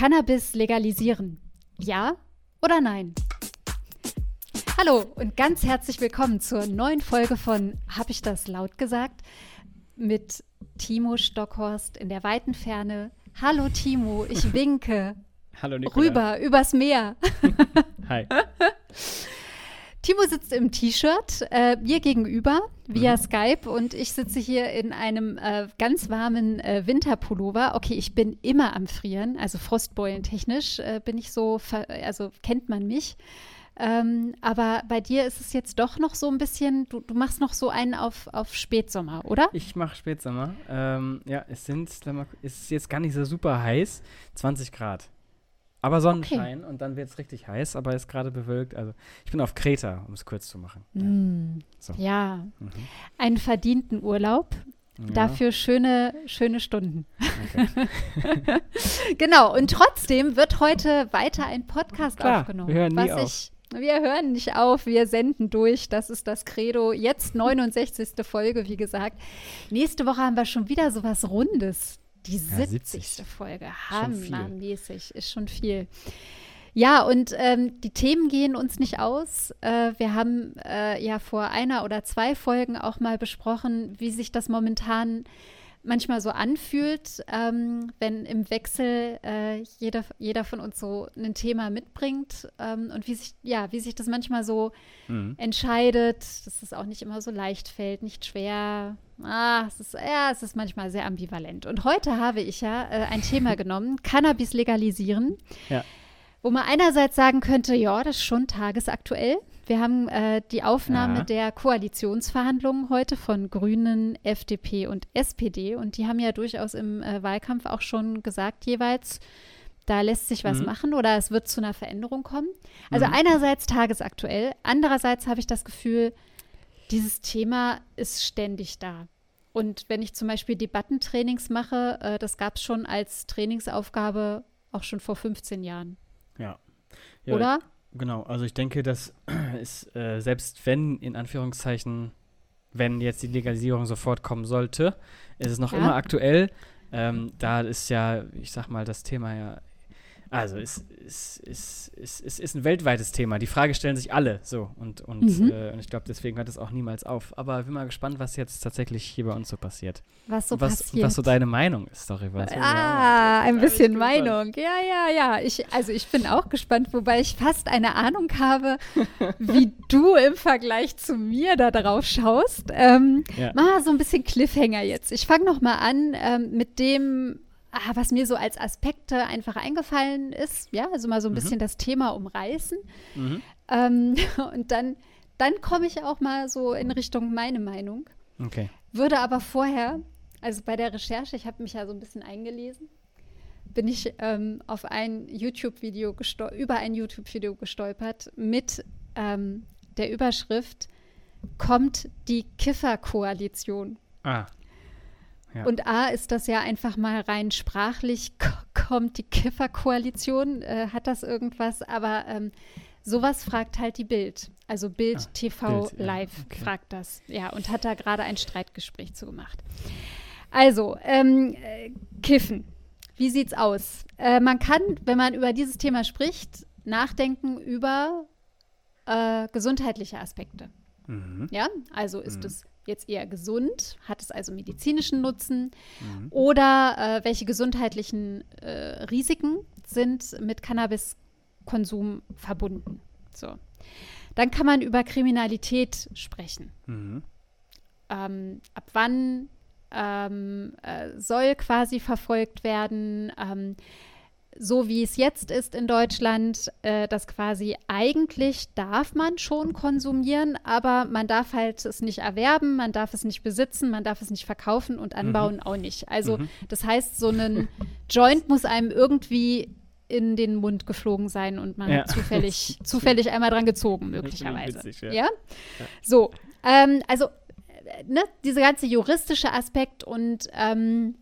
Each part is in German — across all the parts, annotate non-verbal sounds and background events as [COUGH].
Cannabis legalisieren? Ja oder nein? Hallo und ganz herzlich willkommen zur neuen Folge von Hab ich das laut gesagt? Mit Timo Stockhorst in der weiten Ferne. Hallo Timo, ich [LAUGHS] winke. Hallo Nicola. Rüber, übers Meer. [LAUGHS] Hi. [LAUGHS] Timo sitzt im T-Shirt äh, mir gegenüber via mhm. Skype und ich sitze hier in einem äh, ganz warmen äh, Winterpullover. Okay, ich bin immer am Frieren, also frostbeulentechnisch äh, bin ich so, also kennt man mich. Ähm, aber bei dir ist es jetzt doch noch so ein bisschen, du, du machst noch so einen auf, auf Spätsommer, oder? Ich mache Spätsommer. Ähm, ja, es sind, es ist jetzt gar nicht so super heiß, 20 Grad. Aber Sonnenschein okay. und dann wird es richtig heiß, aber ist gerade bewölkt. Also ich bin auf Kreta, um es kurz zu machen. Mm, so. Ja, mhm. einen verdienten Urlaub. Ja. Dafür schöne, schöne Stunden. Okay. [LAUGHS] genau, und trotzdem wird heute weiter ein Podcast Klar, aufgenommen. Wir hören nie auf. Ich, wir hören nicht auf, wir senden durch. Das ist das Credo. Jetzt 69. Folge, wie gesagt. Nächste Woche haben wir schon wieder so was Rundes. Die 70. Ja, 70. Folge, hammermäßig, ist schon viel. Ja, und ähm, die Themen gehen uns nicht aus. Äh, wir haben äh, ja vor einer oder zwei Folgen auch mal besprochen, wie sich das momentan manchmal so anfühlt, ähm, wenn im Wechsel äh, jeder, jeder von uns so ein Thema mitbringt ähm, und wie sich, ja, wie sich das manchmal so mhm. entscheidet, dass es auch nicht immer so leicht fällt, nicht schwer. Ah, es ist, ja, es ist manchmal sehr ambivalent. Und heute habe ich ja äh, ein Thema [LAUGHS] genommen, Cannabis legalisieren. Ja. Wo man einerseits sagen könnte, ja, das ist schon tagesaktuell. Wir haben äh, die Aufnahme ja. der Koalitionsverhandlungen heute von Grünen, FDP und SPD. Und die haben ja durchaus im äh, Wahlkampf auch schon gesagt, jeweils, da lässt sich was mhm. machen oder es wird zu einer Veränderung kommen. Also mhm. einerseits tagesaktuell, andererseits habe ich das Gefühl, dieses Thema ist ständig da. Und wenn ich zum Beispiel Debattentrainings mache, äh, das gab es schon als Trainingsaufgabe auch schon vor 15 Jahren. Ja. ja Oder? Genau, also ich denke, dass [CLEARS THROAT] es äh, selbst wenn, in Anführungszeichen, wenn jetzt die Legalisierung sofort kommen sollte, ist es noch ja. immer aktuell. Ähm, da ist ja, ich sag mal, das Thema ja also es, es, es, es, es ist ein weltweites Thema. Die Frage stellen sich alle so. Und, und, mhm. äh, und ich glaube, deswegen hört es auch niemals auf. Aber ich bin mal gespannt, was jetzt tatsächlich hier bei uns so passiert. Was so was, passiert. Was so deine Meinung ist darüber. So, ah, ein bisschen Meinung. Ja, ja, ja. Ich, also ich bin auch gespannt, wobei ich fast eine Ahnung habe, [LAUGHS] wie du im Vergleich zu mir da drauf schaust. Ähm, ja. Mal so ein bisschen Cliffhanger jetzt. Ich fange noch mal an ähm, mit dem ah, was mir so als Aspekte einfach eingefallen ist, ja, also mal so ein mhm. bisschen das Thema umreißen. Mhm. Ähm, [LAUGHS] und dann, dann komme ich auch mal so in Richtung meine Meinung. Okay. Würde aber vorher, also bei der Recherche, ich habe mich ja so ein bisschen eingelesen, bin ich ähm, auf ein YouTube-Video über ein YouTube-Video gestolpert mit ähm, der Überschrift Kommt die Kiffer-Koalition. Ah. Ja. Und A ist das ja einfach mal rein sprachlich, kommt die Kifferkoalition, äh, hat das irgendwas, aber ähm, sowas fragt halt die Bild. Also Bild ah, TV Bild, Live ja, okay. fragt das. Ja, und hat da gerade ein Streitgespräch zu gemacht. Also, ähm, äh, Kiffen. Wie sieht's aus? Äh, man kann, wenn man über dieses Thema spricht, nachdenken über äh, gesundheitliche Aspekte. Mhm. Ja, also ist mhm. es jetzt eher gesund? Hat es also medizinischen Nutzen? Mhm. Oder äh, welche gesundheitlichen äh, Risiken sind mit Cannabiskonsum verbunden? So. Dann kann man über Kriminalität sprechen. Mhm. Ähm, ab wann ähm, äh, soll quasi verfolgt werden? Ähm, so wie es jetzt ist in Deutschland, äh, dass quasi eigentlich darf man schon konsumieren, aber man darf halt es nicht erwerben, man darf es nicht besitzen, man darf es nicht verkaufen und anbauen mhm. auch nicht. Also mhm. das heißt, so ein [LAUGHS] Joint muss einem irgendwie in den Mund geflogen sein und man ja. hat zufällig, [LAUGHS] zufällig einmal dran gezogen, möglicherweise. Witzig, ja. ja. So, ähm, also äh, ne, dieser ganze juristische Aspekt und ähm,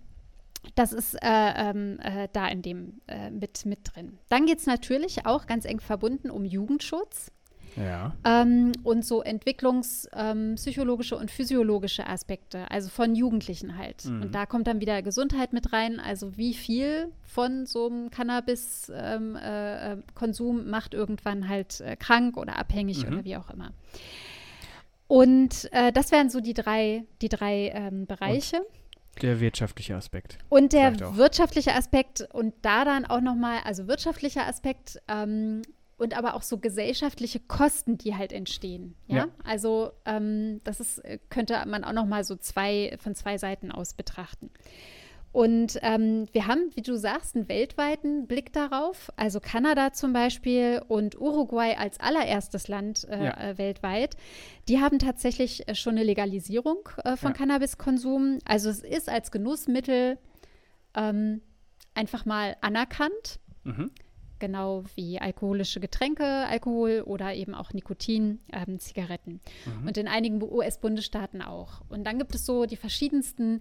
das ist äh, ähm, äh, da in dem äh, mit, mit drin. Dann geht es natürlich auch ganz eng verbunden um Jugendschutz. Ja. Ähm, und so entwicklungspsychologische ähm, und physiologische Aspekte, also von Jugendlichen halt. Mhm. Und da kommt dann wieder Gesundheit mit rein, also wie viel von so einem Cannabis-Konsum ähm, äh, macht irgendwann halt äh, krank oder abhängig mhm. oder wie auch immer. Und äh, das wären so die drei, die drei ähm, Bereiche. Und der wirtschaftliche Aspekt. Und der wirtschaftliche Aspekt und da dann auch nochmal, also wirtschaftlicher Aspekt ähm, und aber auch so gesellschaftliche Kosten, die halt entstehen. Ja, ja. also ähm, das ist, äh, könnte man auch nochmal so zwei von zwei Seiten aus betrachten. Und ähm, wir haben, wie du sagst, einen weltweiten Blick darauf. Also Kanada zum Beispiel und Uruguay als allererstes Land äh, ja. äh, weltweit. Die haben tatsächlich äh, schon eine Legalisierung äh, von ja. Cannabiskonsum. Also es ist als Genussmittel ähm, einfach mal anerkannt. Mhm. Genau wie alkoholische Getränke, Alkohol oder eben auch Nikotin, ähm, Zigaretten. Mhm. Und in einigen US-Bundesstaaten auch. Und dann gibt es so die verschiedensten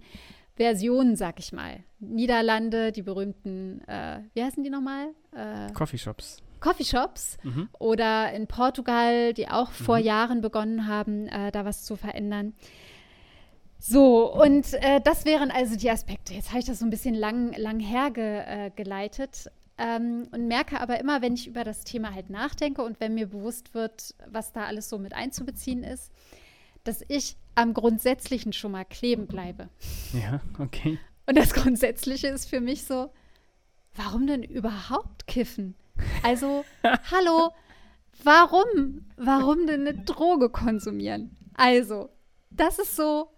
Versionen, sag ich mal. Niederlande, die berühmten, äh, wie heißen die nochmal? Äh, Coffeeshops. Coffeeshops mhm. oder in Portugal, die auch vor mhm. Jahren begonnen haben, äh, da was zu verändern. So, und äh, das wären also die Aspekte. Jetzt habe ich das so ein bisschen lang, lang hergeleitet äh, ähm, und merke aber immer, wenn ich über das Thema halt nachdenke und wenn mir bewusst wird, was da alles so mit einzubeziehen ist, dass ich am Grundsätzlichen schon mal kleben bleibe. Ja, okay. Und das Grundsätzliche ist für mich so, warum denn überhaupt kiffen? Also, [LAUGHS] hallo, warum? Warum denn eine Droge konsumieren? Also, das ist so.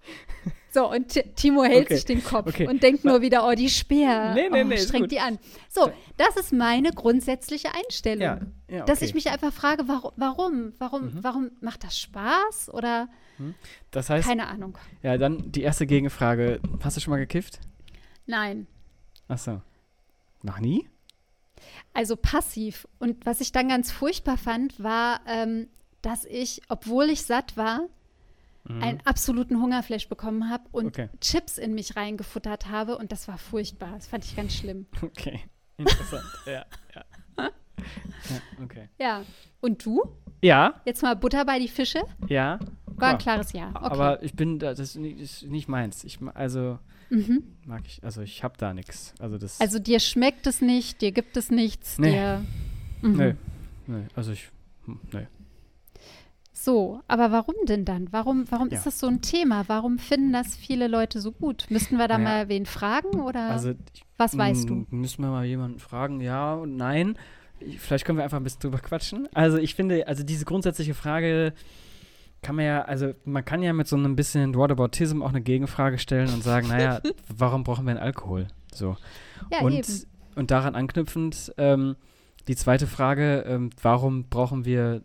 So, und Timo hält okay. sich den Kopf okay. und denkt nur wieder, oh, die Speer. Nee, nee, oh, nee, strengt die an. So, das ist meine grundsätzliche Einstellung. Ja, ja, okay. Dass ich mich einfach frage, warum, warum, warum, mhm. warum macht das Spaß? Oder hm? Das heißt. Keine Ahnung. Ja, dann die erste Gegenfrage. Hast du schon mal gekifft? Nein. Ach so. Noch nie? Also passiv. Und was ich dann ganz furchtbar fand, war, ähm, dass ich, obwohl ich satt war, mhm. einen absoluten Hungerflash bekommen habe und okay. Chips in mich reingefuttert habe. Und das war furchtbar. Das fand ich ganz schlimm. [LAUGHS] Okay. Interessant. ja, ja. ja. Okay. Ja. Und du? Ja. Jetzt mal Butter bei die Fische? Ja. War ein klares Ja. Okay. Aber ich bin, das ist nicht meins. Ich, also mhm. mag ich, also ich habe da nichts. Also, das also dir schmeckt es nicht, dir gibt es nichts, nee. dir. Mhm. Nee. nee. Also ich, hm, nee. So, aber warum denn dann? Warum, warum ja. ist das so ein Thema? Warum finden das viele Leute so gut? Müssten wir da naja. mal wen fragen oder also ich, was weißt du? Müssen wir mal jemanden fragen? Ja und nein. Vielleicht können wir einfach ein bisschen drüber quatschen. Also ich finde, also diese grundsätzliche Frage kann man ja, also man kann ja mit so einem bisschen Whataboutism auch eine Gegenfrage stellen und sagen, naja, [LAUGHS] warum brauchen wir einen Alkohol? So. Ja, und, eben. und daran anknüpfend, ähm, die zweite Frage, ähm, warum brauchen wir,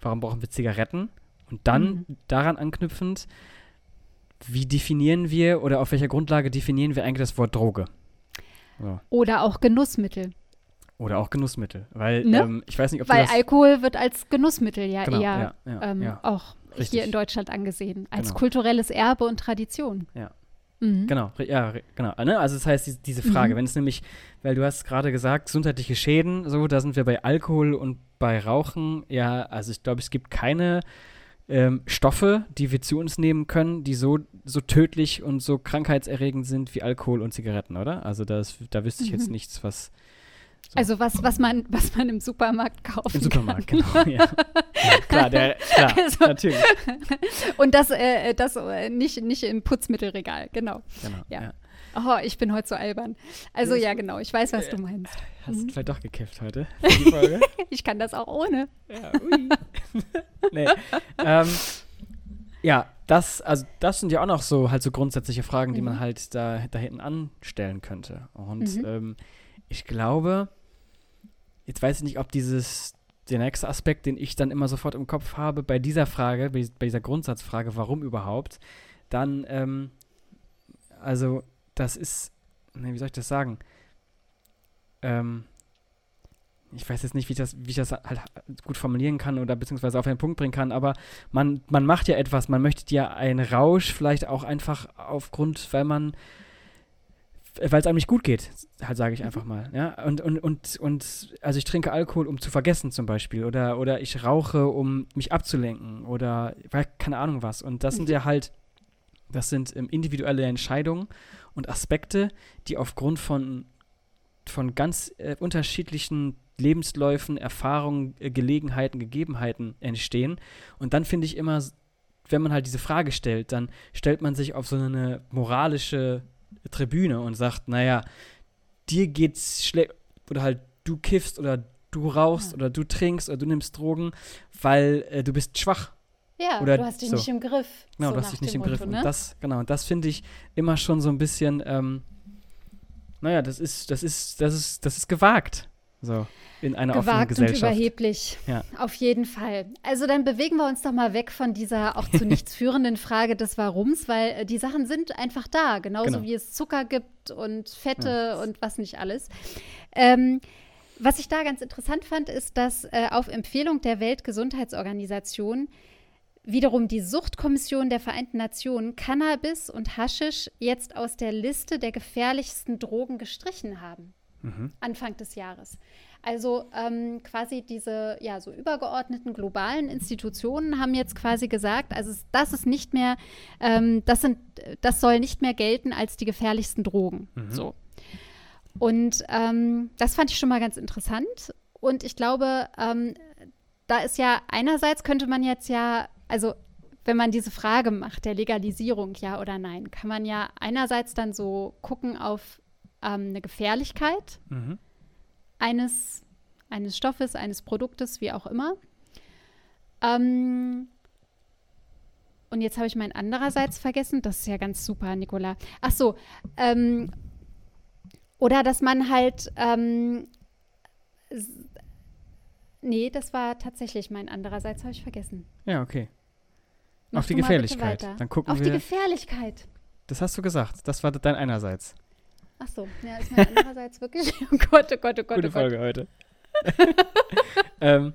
warum brauchen wir Zigaretten? Und dann mhm. daran anknüpfend, wie definieren wir oder auf welcher Grundlage definieren wir eigentlich das Wort Droge? So. Oder auch Genussmittel. Oder auch Genussmittel. Weil ne? ähm, ich weiß nicht, ob Weil Alkohol wird als Genussmittel ja genau, eher ja, ja, ähm, ja. auch Richtig. hier in Deutschland angesehen. Als genau. kulturelles Erbe und Tradition. Ja. Mhm. Genau, ja, genau. Ne? Also das heißt, diese Frage, mhm. wenn es nämlich, weil du hast gerade gesagt, gesundheitliche Schäden, so, da sind wir bei Alkohol und bei Rauchen, ja, also ich glaube, es gibt keine ähm, Stoffe, die wir zu uns nehmen können, die so, so tödlich und so krankheitserregend sind wie Alkohol und Zigaretten, oder? Also das, da wüsste ich jetzt mhm. nichts, was so. Also was, was, man, was man im Supermarkt kauft. Im Supermarkt, kann. genau. Ja. ja. klar, der, klar [LAUGHS] also, natürlich. [LAUGHS] Und das, äh, das äh, nicht, nicht im Putzmittelregal, genau. genau ja. ja. Oh, ich bin heute so albern. Also ja, genau, ich weiß, was du meinst. Hast du mhm. vielleicht doch gekifft heute? [LAUGHS] ich kann das auch ohne. Ja, ui. nee. Ähm, ja, das, also das sind ja auch noch so halt so grundsätzliche Fragen, die mhm. man halt da, da hinten anstellen könnte. Und mhm. ähm, ich glaube, jetzt weiß ich nicht, ob dieses, der nächste Aspekt, den ich dann immer sofort im Kopf habe, bei dieser Frage, bei, dieser Grundsatzfrage, warum überhaupt, dann, ähm, also, das ist, ne, wie soll ich das sagen? Ähm, ich weiß jetzt nicht, wie ich das, wie ich das halt gut formulieren kann oder beziehungsweise auf einen Punkt bringen kann, aber man, man macht ja etwas, man möchte ja einen Rausch vielleicht auch einfach aufgrund, weil man weil es einem nicht gut geht, halt sage ich einfach mal. Ja? Und, und, und, und also ich trinke Alkohol, um zu vergessen zum Beispiel. Oder, oder ich rauche, um mich abzulenken. Oder keine Ahnung was. Und das sind mhm. ja halt, das sind ähm, individuelle Entscheidungen und Aspekte, die aufgrund von, von ganz äh, unterschiedlichen Lebensläufen, Erfahrungen, äh, Gelegenheiten, Gegebenheiten entstehen. Und dann finde ich immer, wenn man halt diese Frage stellt, dann stellt man sich auf so eine moralische Tribüne und sagt, naja, dir geht's schlecht oder halt du kiffst oder du rauchst ja. oder du trinkst oder du nimmst Drogen, weil äh, du bist schwach. Ja, oder du hast dich so. nicht im Griff. Genau, so du hast dich nicht im Motto, Griff. Ne? Und das, genau, und das finde ich immer schon so ein bisschen, ähm, naja, das ist, das ist, das ist, das ist gewagt. So, in einer Gewagt offenen Gesellschaft. und überheblich. Ja. Auf jeden Fall. Also dann bewegen wir uns doch mal weg von dieser auch zu [LAUGHS] nichts führenden Frage des Warums, weil äh, die Sachen sind einfach da, genauso genau. wie es Zucker gibt und Fette ja. und was nicht alles. Ähm, was ich da ganz interessant fand, ist, dass äh, auf Empfehlung der Weltgesundheitsorganisation wiederum die Suchtkommission der Vereinten Nationen Cannabis und Haschisch jetzt aus der Liste der gefährlichsten Drogen gestrichen haben mhm. Anfang des Jahres. Also ähm, quasi diese ja so übergeordneten globalen Institutionen haben jetzt quasi gesagt, also das ist nicht mehr, ähm, das sind, das soll nicht mehr gelten als die gefährlichsten Drogen. Mhm. So. Und ähm, das fand ich schon mal ganz interessant. Und ich glaube, ähm, da ist ja einerseits könnte man jetzt ja, also wenn man diese Frage macht, der Legalisierung, ja oder nein, kann man ja einerseits dann so gucken auf ähm, eine Gefährlichkeit mhm. eines, eines Stoffes, eines Produktes, wie auch immer. Ähm, und jetzt habe ich mein andererseits [LAUGHS] vergessen. Das ist ja ganz super, Nicola. Ach so. Ähm, oder dass man halt. Ähm, nee, das war tatsächlich mein andererseits, habe ich vergessen. Ja, okay. Mach Auf die Gefährlichkeit. Dann gucken Auf wir. die Gefährlichkeit. Das hast du gesagt. Das war dein einerseits. Ach so, ja, ist mir andererseits wirklich. [LAUGHS] Oh Gott, oh Gott, oh Gott. Gute oh Folge heute. [LAUGHS] ähm,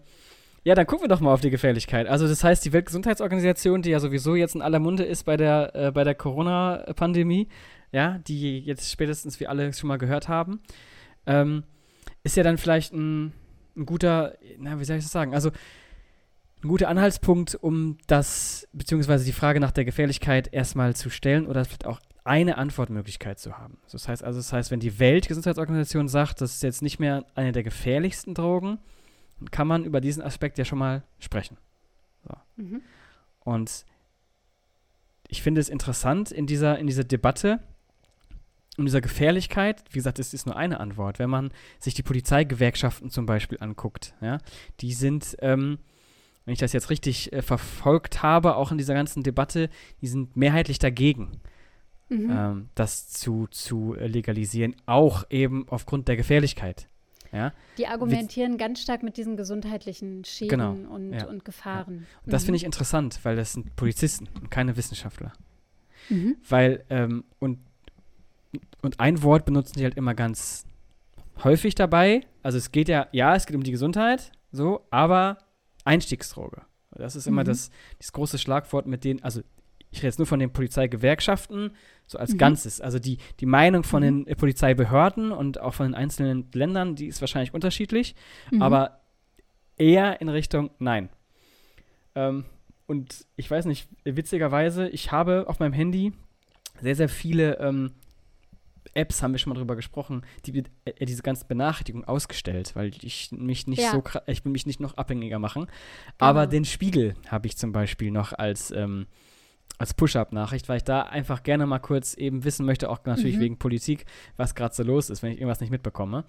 ja, dann gucken wir doch mal auf die Gefährlichkeit. Also das heißt, die Weltgesundheitsorganisation, die ja sowieso jetzt in aller Munde ist bei der, äh, bei der Corona-Pandemie, ja, die jetzt spätestens wir alle schon mal gehört haben, ähm, ist ja dann vielleicht ein, ein guter, na, wie soll ich das sagen? Also ein guter Anhaltspunkt, um das, beziehungsweise die Frage nach der Gefährlichkeit erstmal zu stellen oder vielleicht auch eine Antwortmöglichkeit zu haben. Das heißt also, das heißt, wenn die Weltgesundheitsorganisation sagt, das ist jetzt nicht mehr eine der gefährlichsten Drogen, dann kann man über diesen Aspekt ja schon mal sprechen. So. Mhm. Und ich finde es interessant in dieser, in dieser Debatte um dieser Gefährlichkeit, wie gesagt, es ist nur eine Antwort. Wenn man sich die Polizeigewerkschaften zum Beispiel anguckt, ja, die sind, ähm, wenn ich das jetzt richtig äh, verfolgt habe, auch in dieser ganzen Debatte, die sind mehrheitlich dagegen mhm. ähm, das zu, zu legalisieren, auch eben aufgrund der Gefährlichkeit. Ja? Die argumentieren Wie, ganz stark mit diesen gesundheitlichen Schäden genau, und, ja, und, Gefahren. Ja. Und das mhm. finde ich interessant, weil das sind Polizisten und keine Wissenschaftler. Mhm. Weil, ähm, und, und ein Wort benutzen die halt immer ganz häufig dabei. Also es geht ja, ja, es geht um die Gesundheit, so, aber Einstiegsdroge. Das ist immer mhm. das, das große Schlagwort, mit denen, also ich rede jetzt nur von den Polizeigewerkschaften, so als mhm. Ganzes. Also die, die Meinung von mhm. den Polizeibehörden und auch von den einzelnen Ländern, die ist wahrscheinlich unterschiedlich, mhm. aber eher in Richtung Nein. Ähm, und ich weiß nicht, witzigerweise, ich habe auf meinem Handy sehr, sehr viele ähm, Apps, haben wir schon mal drüber gesprochen, die äh, diese ganzen Benachrichtigungen ausgestellt, weil ich mich nicht ja. so, ich will mich nicht noch abhängiger machen. Genau. Aber den Spiegel habe ich zum Beispiel noch als ähm, als Push-Up-Nachricht, weil ich da einfach gerne mal kurz eben wissen möchte, auch natürlich mhm. wegen Politik, was gerade so los ist, wenn ich irgendwas nicht mitbekomme.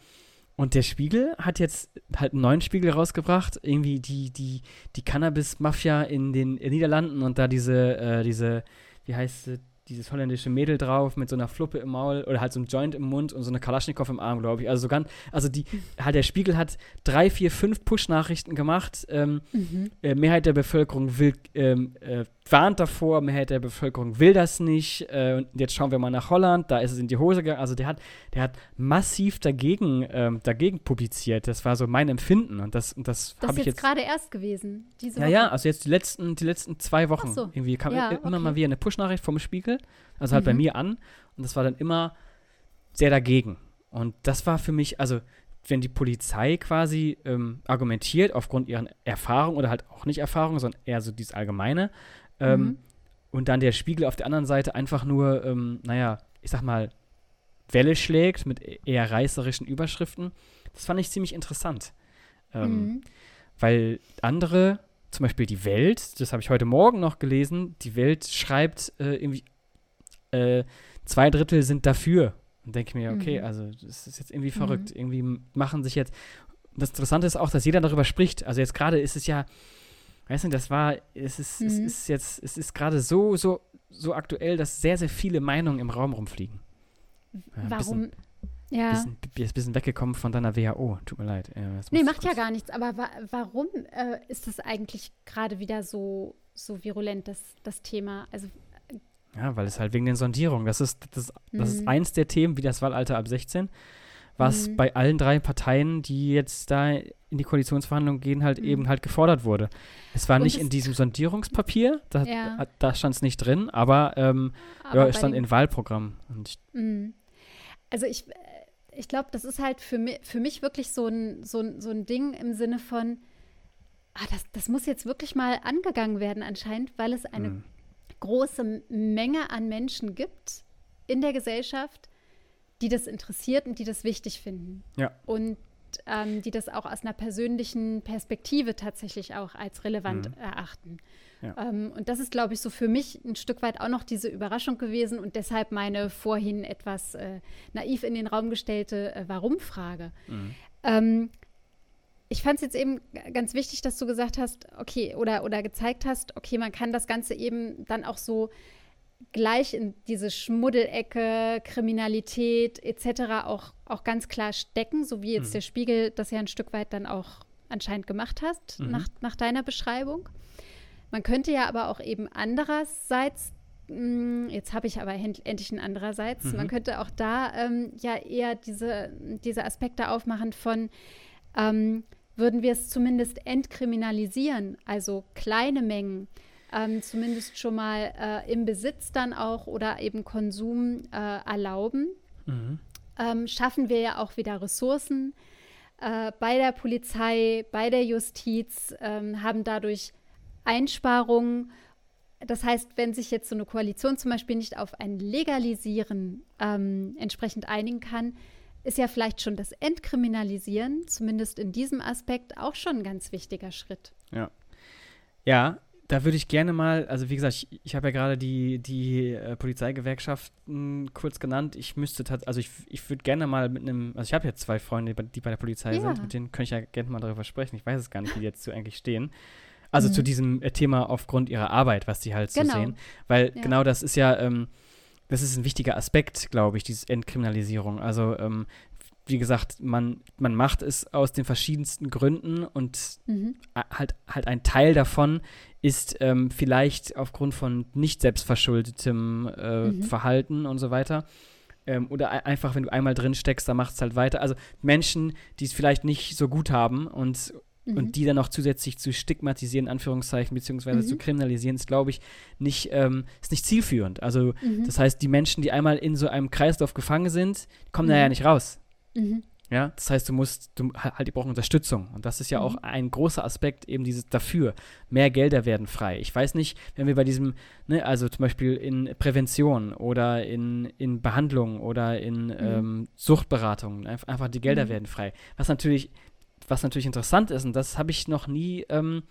Und der Spiegel hat jetzt halt einen neuen Spiegel rausgebracht, irgendwie die, die, die Cannabis-Mafia in den Niederlanden und da diese, äh, diese, wie heißt sie, dieses holländische Mädel drauf mit so einer Fluppe im Maul oder halt so einem Joint im Mund und so eine Kalaschnikow im Arm, glaube ich. Also so ganz, also die, halt der Spiegel hat drei, vier, fünf Push-Nachrichten gemacht. Ähm, mhm. äh, Mehrheit der Bevölkerung will, ähm, äh, warnt davor, Mehrheit der Bevölkerung will das nicht. Äh, und jetzt schauen wir mal nach Holland, da ist es in die Hose gegangen. Also der hat, der hat massiv dagegen, ähm, dagegen publiziert. Das war so mein Empfinden und das, und das, das habe ich jetzt gerade erst gewesen. Diese ja, Woche. ja, also jetzt die letzten, die letzten zwei Wochen. So. Irgendwie kam ja, immer okay. mal wieder eine Push-Nachricht vom Spiegel, also halt mhm. bei mir an. Und das war dann immer sehr dagegen. Und das war für mich, also wenn die Polizei quasi ähm, argumentiert aufgrund ihrer Erfahrung oder halt auch nicht Erfahrung, sondern eher so dieses Allgemeine, ähm, mhm. und dann der Spiegel auf der anderen Seite einfach nur, ähm, naja, ich sag mal, Welle schlägt mit e-, eher reißerischen Überschriften, das fand ich ziemlich interessant. Ähm, mhm. Weil andere, zum Beispiel die Welt, das habe ich heute Morgen noch gelesen, die Welt schreibt äh, irgendwie, äh, zwei Drittel sind dafür und denke mir, okay, mhm. also das ist jetzt irgendwie verrückt. Mhm. Irgendwie machen sich jetzt. Das Interessante ist auch, dass jeder darüber spricht. Also jetzt gerade ist es ja, weißt du, das war, es ist, mhm. es ist jetzt, es ist gerade so, so, so aktuell, dass sehr, sehr viele Meinungen im Raum rumfliegen. Ja, Warum? Bisschen, ja. Bisschen, bisschen, bisschen weggekommen von deiner WHO. Tut mir leid. Ja, nee, macht ja gar nichts. Aber wa warum äh, ist das eigentlich gerade wieder so, so virulent, das, das Thema? Also ja, weil es halt wegen den Sondierungen, das ist, das, das mhm. ist eins der Themen, wie das Wahlalter ab 16, was mhm. bei allen drei Parteien, die jetzt da in die Koalitionsverhandlungen gehen, halt mhm. eben halt gefordert wurde. Es war Und nicht in diesem Sondierungspapier, da, ja. da stand es nicht drin, aber, ähm, aber ja, es stand in Wahlprogramm. Ich, mhm. also ich, ich glaube, das ist halt für mich, für mich wirklich so ein, so, ein, so ein Ding im Sinne von, ah, das, das muss jetzt wirklich mal angegangen werden anscheinend, weil es eine mhm große Menge an Menschen gibt in der Gesellschaft, die das interessiert und die das wichtig finden. Ja. Und ähm, die das auch aus einer persönlichen Perspektive tatsächlich auch als relevant mhm. erachten. Ja. Ähm, und das ist, glaube ich, so für mich ein Stück weit auch noch diese Überraschung gewesen und deshalb meine vorhin etwas äh, naiv in den Raum gestellte äh, Warum-Frage. Mhm. Ähm, ich fand es jetzt eben ganz wichtig, dass du gesagt hast, okay, oder, oder gezeigt hast, okay, man kann das Ganze eben dann auch so gleich in diese Schmuddelecke, Kriminalität etc. auch, auch ganz klar stecken, so wie jetzt mhm. der Spiegel das ja ein Stück weit dann auch anscheinend gemacht hast, mhm. nach, nach deiner Beschreibung. Man könnte ja aber auch eben andererseits, mh, hm, jetzt habe ich aber endlich ein andererseits, mhm. man könnte auch da ähm, ja eher diese, diese Aspekte aufmachen von, ähm, würden wir es zumindest entkriminalisieren, also kleine Mengen, ähm, zumindest schon mal äh, im Besitz dann auch oder eben Konsum äh, erlauben, mhm. ähm, schaffen wir ja auch wieder Ressourcen äh, bei der Polizei, bei der Justiz, ähm, haben dadurch Einsparungen. Das heißt, wenn sich jetzt so eine Koalition zum Beispiel nicht auf ein Legalisieren ähm, entsprechend einigen kann, ist ja vielleicht schon das Entkriminalisieren, zumindest in diesem Aspekt, auch schon ein ganz wichtiger Schritt. Ja. Ja, da würde ich gerne mal, also wie gesagt, ich, ich habe ja gerade die, die äh, Polizeigewerkschaften kurz genannt. Ich müsste tatsächlich, also ich, ich würde gerne mal mit einem, also ich habe jetzt zwei Freunde, die bei der Polizei ja. sind, mit denen könnte ich ja gerne mal darüber sprechen. Ich weiß es gar nicht, wie die jetzt so eigentlich stehen. Also mhm. zu diesem äh, Thema aufgrund ihrer Arbeit, was die halt so genau. sehen. Weil ja. genau das ist ja, ähm, das ist ein wichtiger Aspekt, glaube ich, diese Entkriminalisierung. Also, ähm, wie gesagt, man, man macht es aus den verschiedensten Gründen und mhm. halt, halt ein Teil davon ist ähm, vielleicht aufgrund von nicht selbstverschuldetem äh, mhm. Verhalten und so weiter. Ähm, oder einfach, wenn du einmal drin steckst, dann macht es halt weiter. Also Menschen, die es vielleicht nicht so gut haben und Mhm. Und die dann noch zusätzlich zu stigmatisieren, Anführungszeichen, beziehungsweise mhm. zu kriminalisieren, ist, glaube ich, nicht, ähm, ist nicht zielführend. Also, mhm. das heißt, die Menschen, die einmal in so einem Kreislauf gefangen sind, kommen da ja mhm. nicht raus. Mhm. Ja, das heißt, du musst, du halt, die brauchen Unterstützung. Und das ist ja auch mhm. ein großer Aspekt eben dieses dafür. Mehr Gelder werden frei. Ich weiß nicht, wenn wir bei diesem, ne, also zum Beispiel in Prävention oder in, in Behandlung oder in mhm. ähm, Suchtberatung, einfach die Gelder mhm. werden frei. Was natürlich was natürlich interessant ist, und das habe ich noch nie, ähm,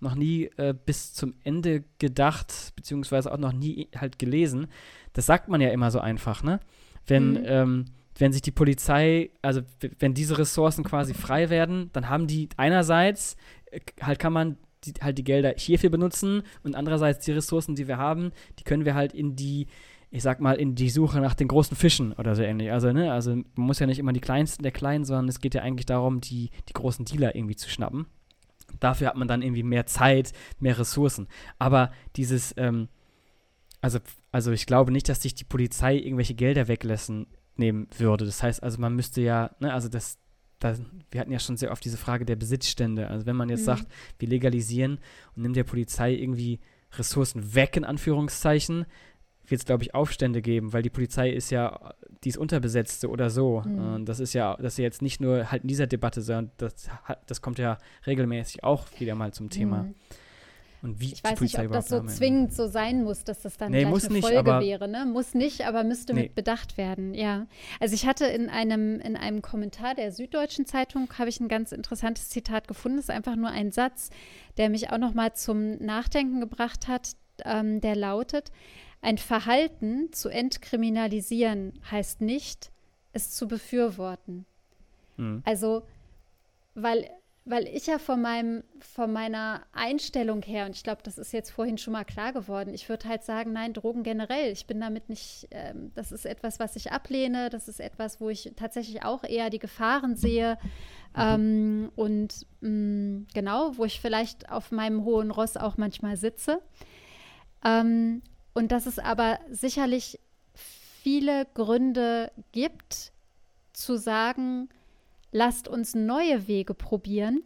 noch nie äh, bis zum Ende gedacht, beziehungsweise auch noch nie halt gelesen. Das sagt man ja immer so einfach, ne? Wenn, mhm. ähm, wenn sich die Polizei, also wenn diese Ressourcen quasi frei werden, dann haben die einerseits, äh, halt kann man die, halt die Gelder hierfür benutzen und andererseits die Ressourcen, die wir haben, die können wir halt in die ich sag mal, in die Suche nach den großen Fischen oder so ähnlich. Also, ne, also man muss ja nicht immer die kleinsten der Kleinen, sondern es geht ja eigentlich darum, die, die großen Dealer irgendwie zu schnappen. Dafür hat man dann irgendwie mehr Zeit, mehr Ressourcen. Aber dieses, ähm, also, also ich glaube nicht, dass sich die Polizei irgendwelche Gelder weglassen nehmen würde. Das heißt, also man müsste ja, ne, also das, das, wir hatten ja schon sehr oft diese Frage der Besitzstände. Also wenn man jetzt mhm. sagt, wir legalisieren und nimmt der Polizei irgendwie Ressourcen weg, in Anführungszeichen, wird es, glaube ich, Aufstände geben, weil die Polizei ist ja die ist unterbesetzte oder so. Mhm. Das ist ja, das ist ja jetzt nicht nur halt in dieser Debatte, sondern das, das kommt ja regelmäßig auch wieder mal zum Thema. Mhm. Und wie ich weiß nicht, ob das so zwingend so sein muss, dass das dann nee, gleich eine nicht, Folge wäre. Ne? Muss nicht, aber müsste nee. mit bedacht werden, ja. Also ich hatte in einem, in einem Kommentar der Süddeutschen Zeitung, habe ich ein ganz interessantes Zitat gefunden. Das ist einfach nur ein Satz, der mich auch noch mal zum Nachdenken gebracht hat, ähm, der lautet, ein Verhalten zu entkriminalisieren heißt nicht, es zu befürworten. Mhm. Also, weil weil ich ja von, meinem, von meiner Einstellung her, und ich glaube, das ist jetzt vorhin schon mal klar geworden, ich würde halt sagen, nein, Drogen generell, ich bin damit nicht, ähm, das ist etwas, was ich ablehne, das ist etwas, wo ich tatsächlich auch eher die Gefahren sehe ähm, und mh, mm, genau, wo ich vielleicht auf meinem hohen Ross auch manchmal sitze. Ähm, und dass es aber sicherlich viele Gründe gibt, zu sagen, lasst uns neue Wege probieren.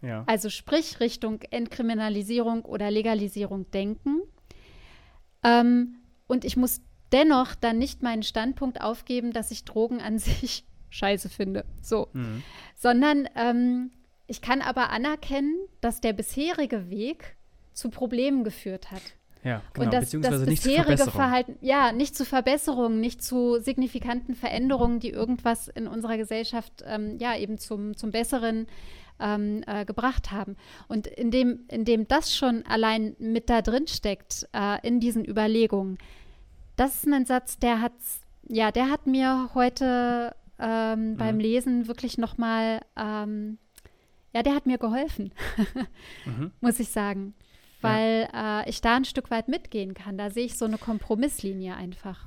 Ja. Also sprich Richtung Entkriminalisierung oder Legalisierung denken. Ähm, und ich muss dennoch dann nicht meinen Standpunkt aufgeben, dass ich Drogen an [LAUGHS] sich scheiße finde. So. Mhm. Sondern ähm, ich kann aber anerkennen, dass der bisherige Weg zu Problemen geführt hat. Ja, genau. Und das, das bisherige Verhalten, ja, nicht zu Verbesserungen, nicht zu signifikanten Veränderungen, die irgendwas in unserer Gesellschaft ähm, ja eben zum, zum Besseren ähm, äh, gebracht haben. Und indem, indem das schon allein mit da drin steckt, äh, in diesen Überlegungen, das ist ein Satz, der hat, ja, der hat mir heute ähm, mhm. beim Lesen wirklich nochmal, ähm, ja, der hat mir geholfen, [LAUGHS] mhm. muss ich sagen weil ja. äh, ich da ein Stück weit mitgehen kann. Da sehe ich so eine Kompromisslinie einfach.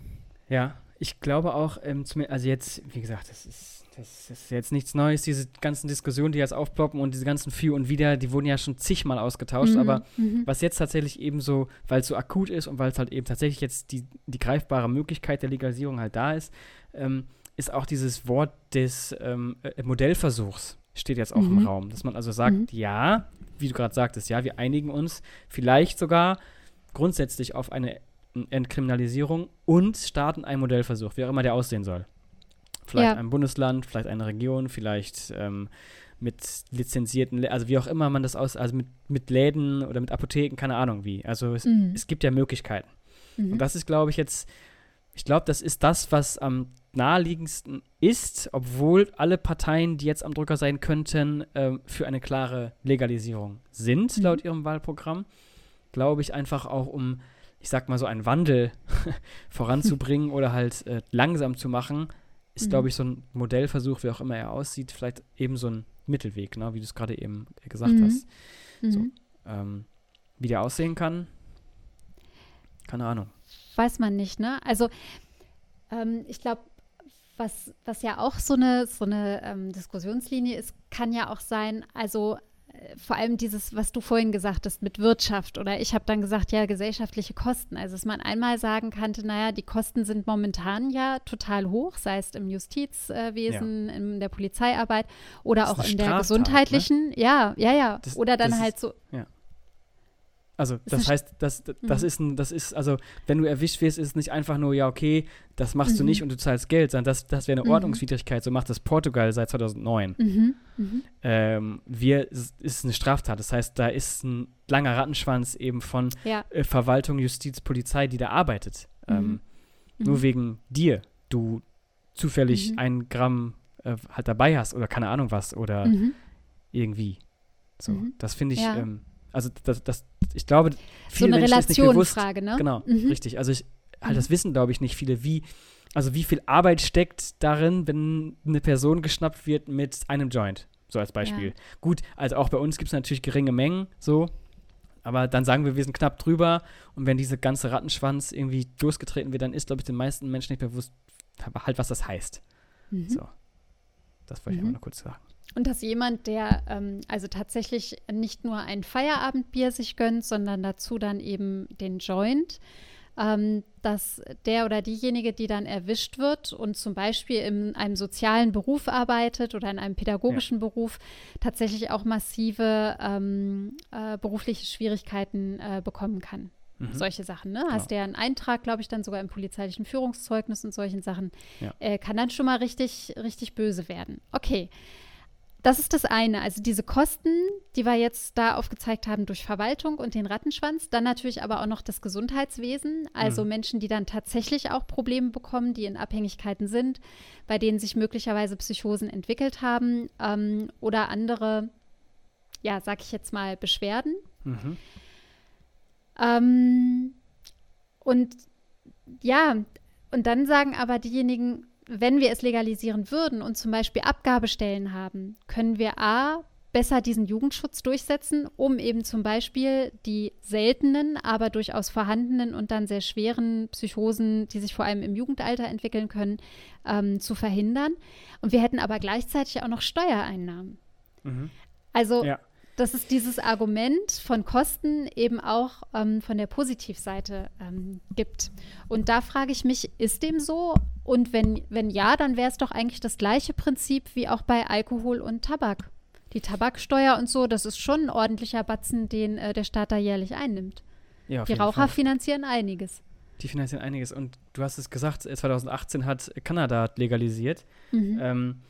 Ja, ich glaube auch, ähm, also jetzt, wie gesagt, das ist, das ist jetzt nichts Neues, diese ganzen Diskussionen, die jetzt aufploppen und diese ganzen Für und Wider, die wurden ja schon zigmal ausgetauscht, mhm. aber mhm. was jetzt tatsächlich eben so, weil es so akut ist und weil es halt eben tatsächlich jetzt die, die greifbare Möglichkeit der Legalisierung halt da ist, ähm, ist auch dieses Wort des ähm, äh, Modellversuchs steht jetzt auch mhm. im Raum, dass man also sagt, mhm. ja, wie du gerade sagtest, ja, wir einigen uns vielleicht sogar grundsätzlich auf eine Entkriminalisierung und starten einen Modellversuch, wie auch immer der aussehen soll. Vielleicht ja. ein Bundesland, vielleicht eine Region, vielleicht ähm, mit lizenzierten, also wie auch immer man das aus, also mit, mit Läden oder mit Apotheken, keine Ahnung wie. Also es, mhm. es gibt ja Möglichkeiten. Mhm. Und das ist, glaube ich, jetzt, ich glaube, das ist das, was am naheliegendsten ist, obwohl alle Parteien, die jetzt am Drücker sein könnten, ähm, für eine klare Legalisierung sind, mhm. laut ihrem Wahlprogramm. Glaube ich einfach auch, um, ich sag mal so, einen Wandel [LAUGHS] voranzubringen oder halt äh, langsam zu machen, ist, mhm. glaube ich, so ein Modellversuch, wie auch immer er aussieht, vielleicht eben so ein Mittelweg, ne, wie du es gerade eben gesagt mhm. hast. So, mhm. ähm, wie der aussehen kann, keine Ahnung. Weiß man nicht, ne? Also, ähm, ich glaube, was, was ja auch so eine, so eine ähm, Diskussionslinie ist, kann ja auch sein, also äh, vor allem dieses, was du vorhin gesagt hast mit Wirtschaft oder ich habe dann gesagt, ja, gesellschaftliche Kosten. Also, dass man einmal sagen kannte, naja, die Kosten sind momentan ja total hoch, sei es im Justizwesen, ja. in der Polizeiarbeit oder auch in Straftat, der ne? gesundheitlichen. Ne? Ja, ja, ja. Das, oder dann halt so. Ja. Also das heißt, das, das, mhm. ist ein, das ist, also wenn du erwischt wirst, ist es nicht einfach nur, ja, okay, das machst mhm. du nicht und du zahlst Geld, sondern das, das wäre eine mhm. Ordnungswidrigkeit, so macht das Portugal seit 2009. Mhm. mhm. Ähm, wir, ist, ist eine Straftat, das heißt, da ist ein langer Rattenschwanz eben von ja. äh, Verwaltung, Justiz, Polizei, die da arbeitet. Ähm, mhm. Nur wegen dir, du zufällig ein Gramm äh, halt dabei hast oder keine Ahnung was oder irgendwie. So, das finde ich, ja. ähm, also das, das, ich glaube, viele so eine Menschen ist nicht bewusst. Frage, ne? Genau, mhm. richtig. Also ich, halt mhm. das wissen, glaube ich, nicht viele, wie, also wie viel Arbeit steckt darin, wenn eine Person geschnappt wird mit einem Joint, so als Beispiel. Ja. Gut, also auch bei uns gibt es natürlich geringe Mengen, so, aber dann sagen wir, wir sind knapp drüber und wenn diese ganze Rattenschwanz irgendwie losgetreten wird, dann ist, glaube ich, den meisten Menschen nicht bewusst, halt, was das heißt. Mhm. So. Das wollte ich mhm. aber noch kurz sagen. Und dass jemand, der ähm, also tatsächlich nicht nur ein Feierabendbier sich gönnt, sondern dazu dann eben den Joint, ähm, dass der oder diejenige, die dann erwischt wird und zum Beispiel in einem sozialen Beruf arbeitet oder in einem pädagogischen ja. Beruf, tatsächlich auch massive ähm, äh, berufliche Schwierigkeiten äh, bekommen kann. Mhm. Solche Sachen, ne? Genau. Hast ja einen Eintrag, glaube ich, dann sogar im polizeilichen Führungszeugnis und solchen Sachen. Ja. Äh, kann dann schon mal richtig, richtig böse werden. Okay. Das ist das eine. Also diese Kosten, die wir jetzt da aufgezeigt haben durch Verwaltung und den Rattenschwanz. Dann natürlich aber auch noch das Gesundheitswesen. Also mhm. Menschen, die dann tatsächlich auch Probleme bekommen, die in Abhängigkeiten sind, bei denen sich möglicherweise Psychosen entwickelt haben ähm, oder andere, ja, sag ich jetzt mal, Beschwerden. Mhm. Ähm, und ja, und dann sagen aber diejenigen, wenn wir es legalisieren würden und zum Beispiel Abgabestellen haben, können wir A, besser diesen Jugendschutz durchsetzen, um eben zum Beispiel die seltenen, aber durchaus vorhandenen und dann sehr schweren Psychosen, die sich vor allem im Jugendalter entwickeln können, ähm, zu verhindern. Und wir hätten aber gleichzeitig auch noch Steuereinnahmen. Mhm. Also ja dass es dieses Argument von Kosten eben auch ähm, von der Positivseite ähm, gibt. Und da frage ich mich, ist dem so? Und wenn, wenn ja, dann wäre es doch eigentlich das gleiche Prinzip wie auch bei Alkohol und Tabak. Die Tabaksteuer und so, das ist schon ein ordentlicher Batzen, den äh, der Staat da jährlich einnimmt. Ja, die Raucher Fall. finanzieren einiges. Die finanzieren einiges. Und du hast es gesagt, 2018 äh, hat Kanada legalisiert. Mhm. Ähm,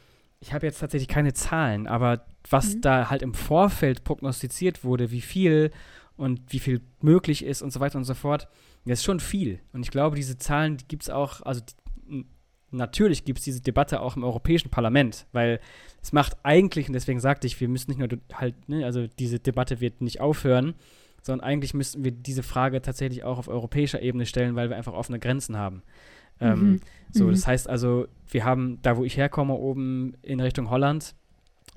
ich habe jetzt tatsächlich keine Zahlen, aber was mhm. da halt im Vorfeld prognostiziert wurde, wie viel und wie viel möglich ist und so weiter und so fort, das ist schon viel. Und ich glaube, diese Zahlen die gibt es auch, also die, natürlich gibt es diese Debatte auch im Europäischen Parlament, weil es macht eigentlich, und deswegen sagte ich, wir müssen nicht nur halt, ne, also diese Debatte wird nicht aufhören, sondern eigentlich müssten wir diese Frage tatsächlich auch auf europäischer Ebene stellen, weil wir einfach offene Grenzen haben. Ähm, mhm. So, mhm. das heißt also, wir haben da, wo ich herkomme, oben in Richtung Holland,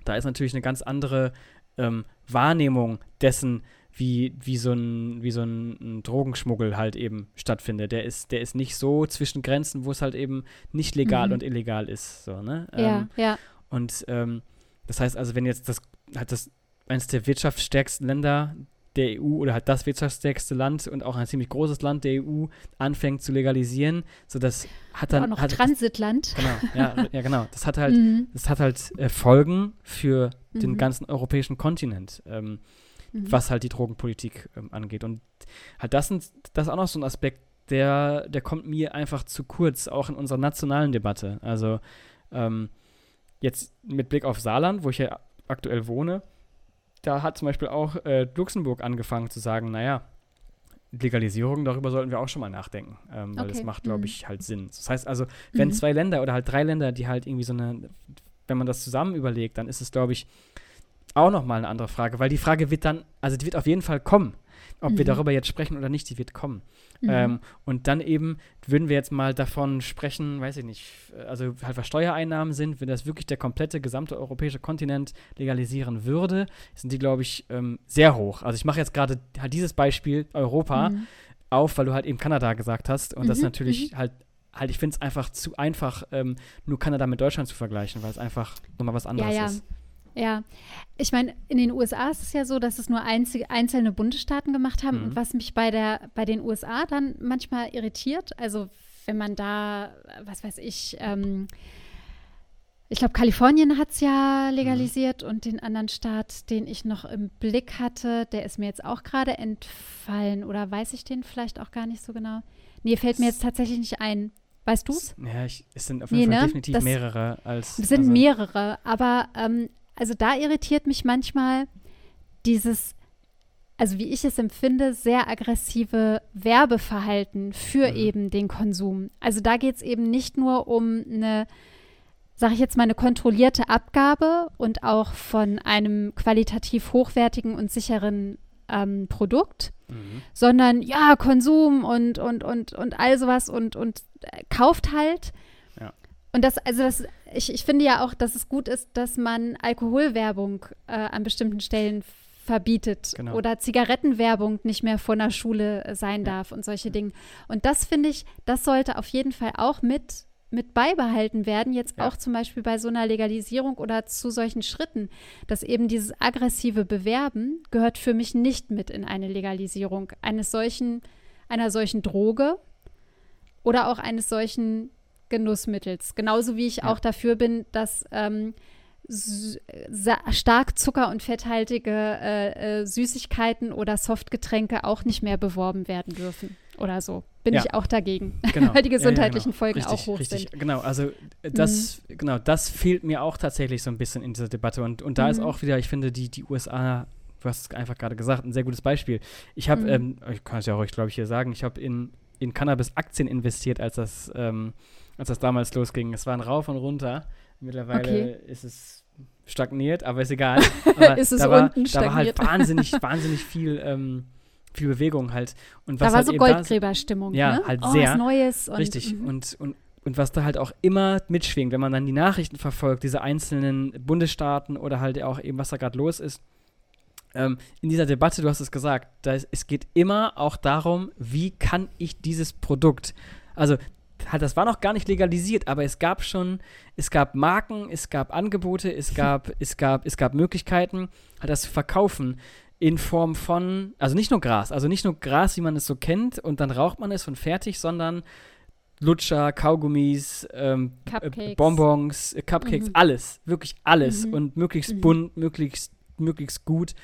da ist natürlich eine ganz andere ähm, Wahrnehmung dessen, wie, wie so, ein, wie so ein, ein, Drogenschmuggel halt eben stattfindet. Der ist, der ist nicht so zwischen Grenzen, wo es halt eben nicht legal mhm. und illegal ist. So, ne? Ja, ähm, ja. Und ähm, das heißt also, wenn jetzt das halt das eines der wirtschaftsstärksten Länder der EU oder halt das wirtschaftsstärkste Land und auch ein ziemlich großes Land der EU anfängt zu legalisieren, so das hat dann auch noch hat, Transitland. Genau, ja, [LAUGHS] ja, genau. Das hat halt, mhm. das hat halt äh, Folgen für mhm. den ganzen europäischen Kontinent, ähm, mhm. was halt die Drogenpolitik ähm, angeht. Und halt das, sind, das ist auch noch so ein Aspekt, der, der kommt mir einfach zu kurz, auch in unserer nationalen Debatte. Also ähm, jetzt mit Blick auf Saarland, wo ich ja aktuell wohne, da hat zum Beispiel auch äh, Luxemburg angefangen zu sagen, naja, Legalisierung, darüber sollten wir auch schon mal nachdenken, ähm, weil okay. das macht, glaube mhm. ich, halt Sinn. Das heißt also, wenn mhm. zwei Länder oder halt drei Länder, die halt irgendwie so eine, wenn man das zusammen überlegt, dann ist es, glaube ich, auch nochmal eine andere Frage, weil die Frage wird dann, also die wird auf jeden Fall kommen. Ob mhm. wir darüber jetzt sprechen oder nicht, die wird kommen. Mhm. Ähm, und dann eben würden wir jetzt mal davon sprechen, weiß ich nicht, also halt was Steuereinnahmen sind, wenn das wirklich der komplette gesamte europäische Kontinent legalisieren würde, sind die, glaube ich, ähm, sehr hoch. Also ich mache jetzt gerade halt dieses Beispiel Europa mhm. auf, weil du halt eben Kanada gesagt hast. Und das mhm, natürlich mhm. halt halt, ich finde es einfach zu einfach, ähm, nur Kanada mit Deutschland zu vergleichen, weil es einfach nochmal was anderes ja, ja. ist. Ja, ich meine, in den USA ist es ja so, dass es nur einzige, einzelne Bundesstaaten gemacht haben. Mhm. Und was mich bei, der, bei den USA dann manchmal irritiert, also wenn man da, was weiß ich, ähm, ich glaube, Kalifornien hat es ja legalisiert mhm. und den anderen Staat, den ich noch im Blick hatte, der ist mir jetzt auch gerade entfallen. Oder weiß ich den vielleicht auch gar nicht so genau? Nee, fällt mir jetzt tatsächlich nicht ein. Weißt du es? Ja, ich, es sind auf jeden nee, Fall ne? definitiv das mehrere als. Es sind also mehrere, aber ähm, also da irritiert mich manchmal dieses, also wie ich es empfinde, sehr aggressive Werbeverhalten für mhm. eben den Konsum. Also da geht es eben nicht nur um eine, sage ich jetzt mal, eine kontrollierte Abgabe und auch von einem qualitativ hochwertigen und sicheren ähm, Produkt, mhm. sondern ja, Konsum und, und, und, und all sowas und, und äh, kauft halt. Und das, also das, ich, ich finde ja auch, dass es gut ist, dass man Alkoholwerbung äh, an bestimmten Stellen verbietet genau. oder Zigarettenwerbung nicht mehr vor einer Schule äh, sein ja. darf und solche Dinge. Und das finde ich, das sollte auf jeden Fall auch mit, mit beibehalten werden, jetzt ja. auch zum Beispiel bei so einer Legalisierung oder zu solchen Schritten, dass eben dieses aggressive Bewerben gehört für mich nicht mit in eine Legalisierung eines solchen, einer solchen Droge oder auch eines solchen Genussmittels. Genauso wie ich ja. auch dafür bin, dass ähm, stark zucker- und fetthaltige äh, äh, Süßigkeiten oder Softgetränke auch nicht mehr beworben werden dürfen oder so. Bin ja. ich auch dagegen, [LAUGHS] genau. weil die gesundheitlichen ja, genau. Folgen richtig, auch hoch richtig. sind. Genau, also äh, das, mhm. genau, das fehlt mir auch tatsächlich so ein bisschen in dieser Debatte. Und, und da mhm. ist auch wieder, ich finde, die, die USA, du hast es einfach gerade gesagt, ein sehr gutes Beispiel. Ich habe, mhm. ähm, ich kann es ja auch euch, glaube ich, hier sagen, ich habe in, in Cannabis-Aktien investiert, als das, ähm, als das damals losging. Es waren rauf und runter. Mittlerweile okay. ist es stagniert, aber ist egal. [LAUGHS] Aber ist es da war, unten da war halt wahnsinnig, [LAUGHS] wahnsinnig viel, ähm, viel Bewegung halt. Und was da war halt so Goldgräberstimmung, Ja, ne? halt oh, sehr. Was Neues. Und, richtig. Mhm. Und, und, und was da halt auch immer mitschwingt, wenn man dann die Nachrichten verfolgt, diese einzelnen Bundesstaaten oder halt auch eben, was da gerade los ist. Ähm, in dieser Debatte, du hast es gesagt, ist, es geht immer auch darum, wie kann ich dieses Produkt, also das war noch gar nicht legalisiert, aber es gab schon, es gab Marken, es gab Angebote, es gab, [LAUGHS] es gab, es gab Möglichkeiten, halt das zu verkaufen in Form von, also nicht nur Gras, also nicht nur Gras, wie man es so kennt und dann raucht man es und fertig, sondern Lutscher, Kaugummis, ähm, äh, Bonbons, äh, Cupcakes, mhm. alles, wirklich alles mhm. und möglichst mhm. bunt, möglichst, möglichst gut.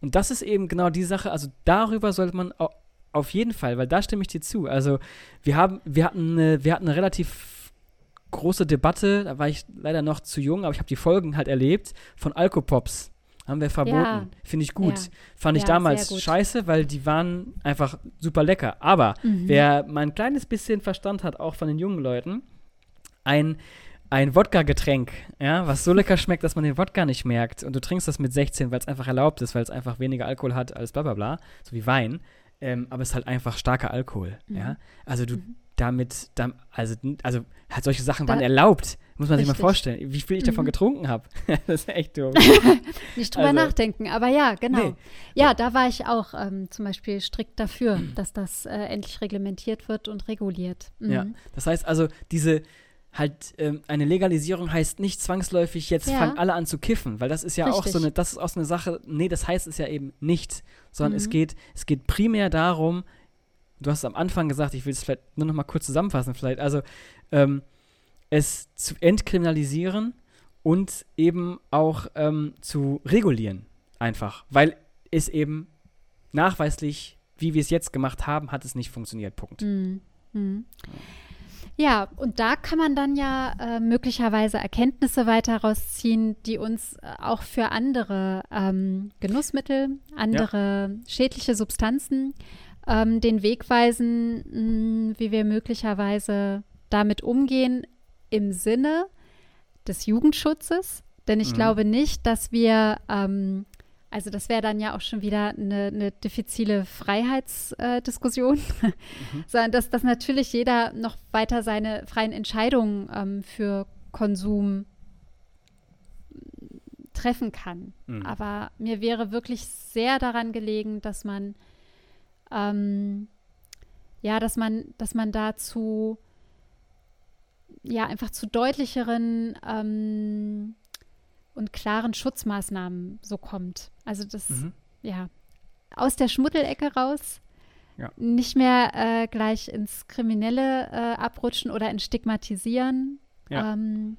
Und das ist eben genau die Sache, also darüber sollte man auch auf jeden Fall, weil da stimme ich dir zu. Also wir haben, wir hatten eine, wir hatten eine relativ große Debatte, da war ich leider noch zu jung, aber ich habe die Folgen halt erlebt, von Alkopops. Haben wir verboten. Ja. Finde ich gut. Ja. Fand ich ja, damals scheiße, weil die waren einfach super lecker. Aber mhm. wer mal ein kleines bisschen Verstand hat, auch von den jungen Leuten, ein, ein Wodka-Getränk, ja, was so lecker schmeckt, dass man den Wodka nicht merkt und du trinkst das mit 16, weil es einfach erlaubt ist, weil es einfach weniger Alkohol hat als bla bla bla, so wie Wein, ähm, aber es ist halt einfach starker Alkohol, mhm. ja. Also du mhm. damit, dann, also, also halt solche Sachen da, waren erlaubt, muss man richtig. sich mal vorstellen, wie viel ich davon mhm. getrunken habe. [LAUGHS] das ist echt dumm. [LAUGHS] Nicht drüber also, nachdenken, aber ja, genau. Nee. Ja, da war ich auch ähm, zum Beispiel strikt dafür, [CLEARS THROAT] dass das äh, endlich reglementiert wird und reguliert. Ja, mhm. das heißt also, diese halt ähm, eine Legalisierung heißt nicht zwangsläufig, jetzt ja. fangen alle an zu kiffen, weil das ist ja Richtig. auch so eine, das ist auch so eine Sache, nee, das heißt es ja eben nicht, sondern mhm. es geht, es geht primär darum, du hast es am Anfang gesagt, ich will es vielleicht nur noch mal kurz zusammenfassen, vielleicht, also ähm, es zu entkriminalisieren und eben auch ähm, zu regulieren, einfach, weil es eben nachweislich, wie wir es jetzt gemacht haben, hat es nicht funktioniert, Punkt. Mhm. Mhm. Ja, und da kann man dann ja äh, möglicherweise Erkenntnisse weiter rausziehen, die uns äh, auch für andere ähm, Genussmittel, andere ja. schädliche Substanzen ähm, den Weg weisen, mh, hm, wie wir möglicherweise damit umgehen im Sinne des Jugendschutzes. Denn ich mhm. glaube nicht, dass wir ähm, also das wäre dann ja auch schon wieder eine, eine diffizile Freiheitsdiskussion, äh, mhm. [LAUGHS] sondern dass, dass natürlich jeder noch weiter seine freien Entscheidungen ähm, für Konsum treffen kann. Mhm. Aber mir wäre wirklich sehr daran gelegen, dass man ähm, ja, dass man, dass man dazu ja einfach zu deutlicheren ähm, und klaren Schutzmaßnahmen so kommt. Also das, mhm. ja, aus der Schmuddelecke raus, ja. nicht mehr äh, gleich ins Kriminelle äh, abrutschen oder ins Stigmatisieren ja. ähm,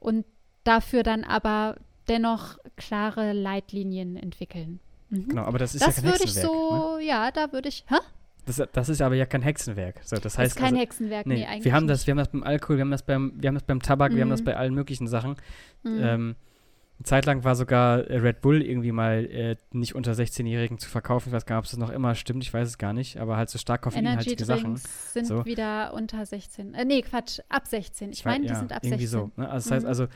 und dafür dann aber dennoch klare Leitlinien entwickeln. Mhm. Genau, aber das ist das ja kein würde ich so, ne? ja, da würde ich, hä? Das, das, ist aber ja kein Hexenwerk. So, das, heißt, ist kein also, Hexenwerk, nee, nee eigentlich. Wir haben das, wir haben das beim Alkohol, wir haben das beim, wir haben das beim Tabak, mhm. wir haben das mhm. bei allen möglichen Sachen. Mhm. Ähm, eine Zeit lang war sogar äh, Red Bull irgendwie mal äh, nicht unter 16-Jährigen zu verkaufen. Ich weiß gar nicht, ob es noch immer stimmt, ich weiß es gar nicht, aber halt so stark koffeinhaltige Sachen. sind so. wieder unter 16. Äh, nee, Quatsch, ab 16. Ich meine, die ja, sind ab irgendwie 16. so. Ne? Also das mhm. heißt also,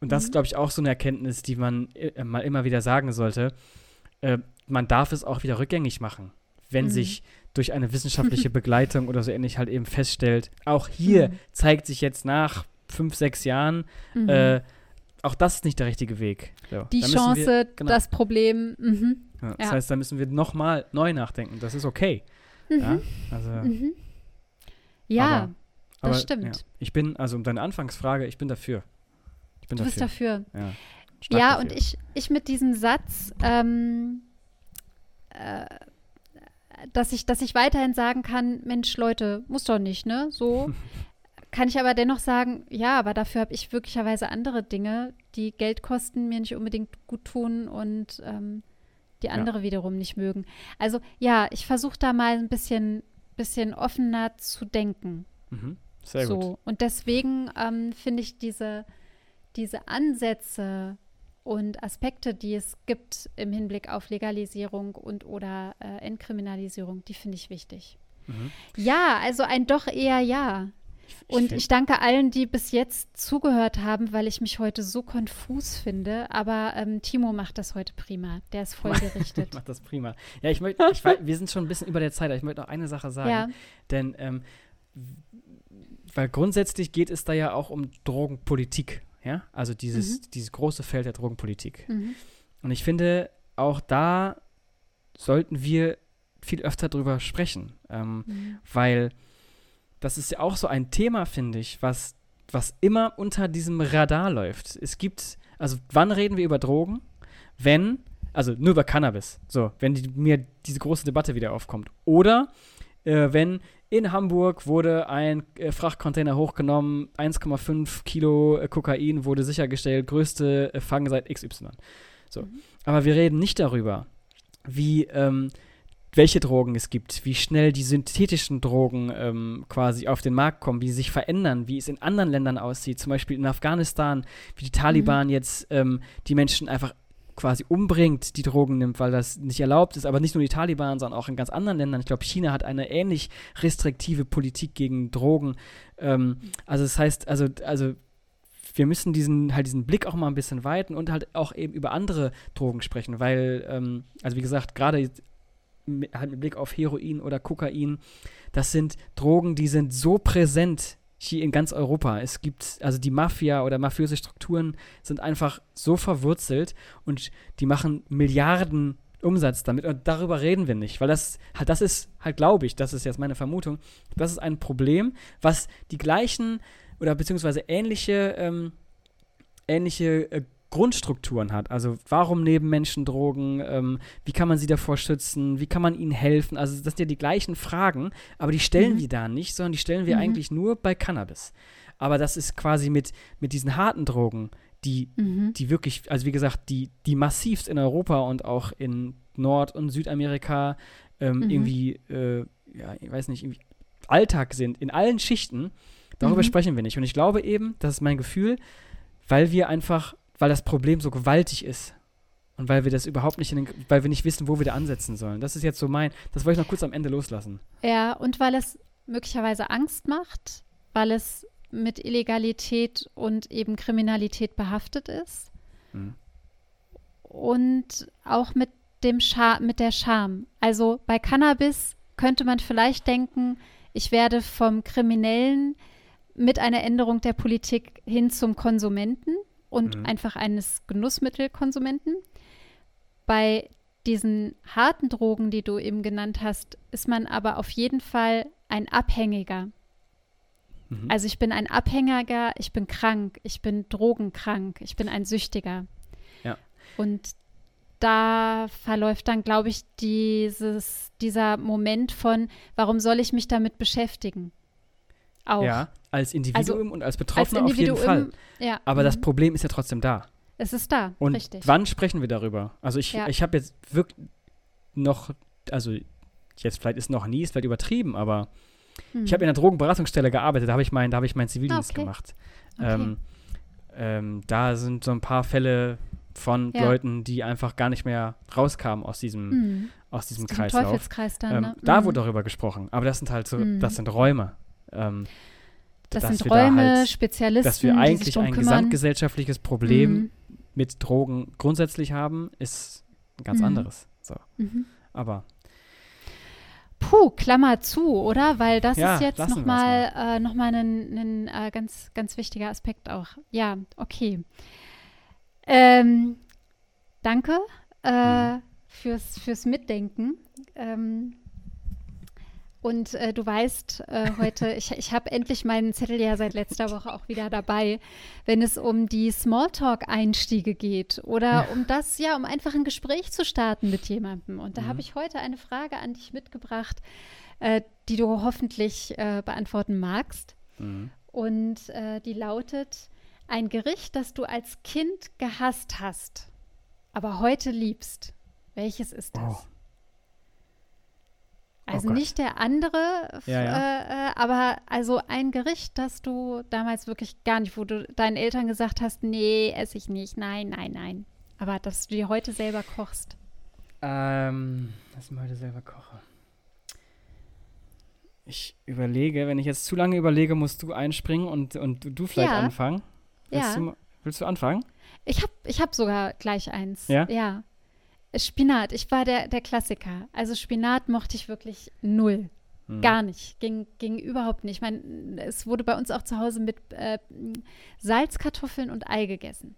und das mhm. ist, glaube ich, auch so eine Erkenntnis, die man äh, mal immer wieder sagen sollte. Äh, man darf es auch wieder rückgängig machen, wenn mhm. sich durch eine wissenschaftliche [LAUGHS] Begleitung oder so ähnlich halt eben feststellt, auch hier mhm. zeigt sich jetzt nach fünf, sechs Jahren, mhm. äh, auch das ist nicht der richtige Weg. So, die Chance, wir, genau. das Problem. Mhm. Ja, das ja. heißt, da müssen wir nochmal neu nachdenken. Das ist okay. Mhm. Ja, also, mhm. ja aber, das aber, stimmt. Ich bin, also um deine Anfangsfrage, ich bin dafür. Ich bin du dafür. bist dafür. Ja, ja dafür. und ich, ich mit diesem Satz, ähm, äh, dass ich, dass ich weiterhin sagen kann, Mensch, Leute, muss doch nicht, ne? So. [LAUGHS] kann ich aber dennoch sagen, ja, aber dafür habe ich wirklicherweise andere Dinge, die Geld kosten, mir nicht unbedingt gut tun und ähm, die andere ja. wiederum nicht mögen. Also ja, ich versuche da mal ein bisschen, bisschen offener zu denken. Mhm. Sehr so. gut. Und deswegen ähm, finde ich diese, diese Ansätze und Aspekte, die es gibt im Hinblick auf Legalisierung und oder äh, Entkriminalisierung, die finde ich wichtig. Mhm. Ja, also ein doch eher ja. Und ich danke allen, die bis jetzt zugehört haben, weil ich mich heute so konfus finde. Aber ähm, Timo macht das heute prima. Der ist voll [LAUGHS] gerichtet. macht das prima. Ja, ich möchte, wir sind schon ein bisschen über der Zeit, aber ich möchte noch eine Sache sagen. Ja. Denn, ähm, weil grundsätzlich geht es da ja auch um Drogenpolitik. Ja, also dieses, mhm. dieses große Feld der Drogenpolitik. Mhm. Und ich finde, auch da sollten wir viel öfter drüber sprechen, ähm, mhm. weil das ist ja auch so ein Thema, finde ich, was, was immer unter diesem Radar läuft. Es gibt, also wann reden wir über Drogen? Wenn, also nur über Cannabis, so, wenn die, mir diese große Debatte wieder aufkommt. Oder äh, wenn in Hamburg wurde ein äh, Frachtcontainer hochgenommen, 1,5 Kilo äh, Kokain wurde sichergestellt, größte äh, Fang seit XY. So. Mhm. Aber wir reden nicht darüber, wie ähm, welche Drogen es gibt, wie schnell die synthetischen Drogen ähm, quasi auf den Markt kommen, wie sie sich verändern, wie es in anderen Ländern aussieht, zum Beispiel in Afghanistan, wie die Taliban mhm. jetzt ähm, die Menschen einfach quasi umbringt, die Drogen nimmt, weil das nicht erlaubt ist, aber nicht nur die Taliban, sondern auch in ganz anderen Ländern. Ich glaube, China hat eine ähnlich restriktive Politik gegen Drogen. Ähm, also das heißt, also, also wir müssen diesen, halt diesen Blick auch mal ein bisschen weiten und halt auch eben über andere Drogen sprechen, weil, ähm, also wie gesagt, gerade mit, halt mit Blick auf Heroin oder Kokain, das sind Drogen, die sind so präsent hier in ganz Europa. Es gibt, also die Mafia oder mafiöse Strukturen sind einfach so verwurzelt und die machen Milliarden Umsatz damit und darüber reden wir nicht, weil das halt, das ist halt, glaube ich, das ist jetzt meine Vermutung, das ist ein Problem, was die gleichen oder beziehungsweise ähnliche, ähm, ähnliche äh, Grundstrukturen hat. Also warum nehmen Menschen Drogen? Ähm, wie kann man sie davor schützen? Wie kann man ihnen helfen? Also das sind ja die gleichen Fragen, aber die stellen mhm. wir da nicht, sondern die stellen wir mhm. eigentlich nur bei Cannabis. Aber das ist quasi mit, mit diesen harten Drogen, die, mhm. die wirklich, also wie gesagt, die, die massivst in Europa und auch in Nord- und Südamerika ähm, mhm. irgendwie, äh, ja, ich weiß nicht, irgendwie Alltag sind, in allen Schichten, darüber mhm. sprechen wir nicht. Und ich glaube eben, das ist mein Gefühl, weil wir einfach weil das Problem so gewaltig ist. Und weil wir das überhaupt nicht, den, weil wir nicht wissen, wo wir da ansetzen sollen. Das ist jetzt so mein, das wollte ich noch kurz am Ende loslassen. Ja, und weil es möglicherweise Angst macht, weil es mit Illegalität und eben Kriminalität behaftet ist. Mhm. Und auch mit dem Scham, mit der Scham. Also bei Cannabis könnte man vielleicht denken, ich werde vom Kriminellen mit einer Änderung der Politik hin zum Konsumenten und mhm. einfach eines Genussmittelkonsumenten. Bei diesen harten Drogen, die du eben genannt hast, ist man aber auf jeden Fall ein Abhängiger. Mhm. Also ich bin ein Abhängiger, ich bin krank, ich bin drogenkrank, ich bin ein Süchtiger. Ja. Und da verläuft dann, glaube ich, dieses, dieser Moment von, warum soll ich mich damit beschäftigen? Auch. Ja, als Individuum also, und als Betroffener als auf jeden Fall. Ja. Aber mhm. das Problem ist ja trotzdem da. Es ist da, und richtig. wann sprechen wir darüber? Also ich, ja. ich habe jetzt wirklich noch, also jetzt vielleicht ist noch nie, ist vielleicht übertrieben, aber mhm. ich habe in einer Drogenberatungsstelle gearbeitet, da habe ich, mein, hab ich meinen Zivildienst okay. gemacht. Okay. Ähm, ähm, da sind so ein paar Fälle von ja. Leuten, die einfach gar nicht mehr rauskamen aus diesem, mhm. aus diesem Kreislauf. Teufelskreis dann, ähm, ne? Da mhm. wurde darüber gesprochen, aber das sind halt so, mhm. das sind Räume. Ähm, das sind Räume, da halt, Spezialisten. Dass wir eigentlich ein kümmern. gesamtgesellschaftliches Problem mhm. mit Drogen grundsätzlich haben, ist ein ganz mhm. anderes. So. Mhm. Aber. Puh, Klammer zu, oder? Weil das ja, ist jetzt nochmal äh, noch mal ein, ein äh, ganz, ganz wichtiger Aspekt auch. Ja, okay. Ähm, danke äh, mhm. fürs, fürs Mitdenken. Ähm, und äh, du weißt äh, heute, ich, ich habe endlich meinen Zettel ja seit letzter Woche auch wieder dabei, wenn es um die Smalltalk-Einstiege geht oder um das, ja, um einfach ein Gespräch zu starten mit jemandem. Und da mhm. habe ich heute eine Frage an dich mitgebracht, äh, die du hoffentlich äh, beantworten magst. Mhm. Und äh, die lautet: Ein Gericht, das du als Kind gehasst hast, aber heute liebst. Welches ist das? Oh. Also oh nicht der andere, ja, ja. Äh, äh, aber also ein Gericht, das du damals wirklich gar nicht, wo du deinen Eltern gesagt hast, nee, esse ich nicht, nein, nein, nein. Aber dass du dir heute selber kochst. Ähm, dass ich mir heute selber koche. Ich überlege, wenn ich jetzt zu lange überlege, musst du einspringen und, und du vielleicht ja. anfangen. Willst, ja. du, willst du anfangen? Ich habe ich hab sogar gleich eins. Ja? Ja. Spinat, ich war der, der Klassiker. Also Spinat mochte ich wirklich null. Hm. Gar nicht. Ging, ging überhaupt nicht. Ich meine, es wurde bei uns auch zu Hause mit äh, Salzkartoffeln und Ei gegessen.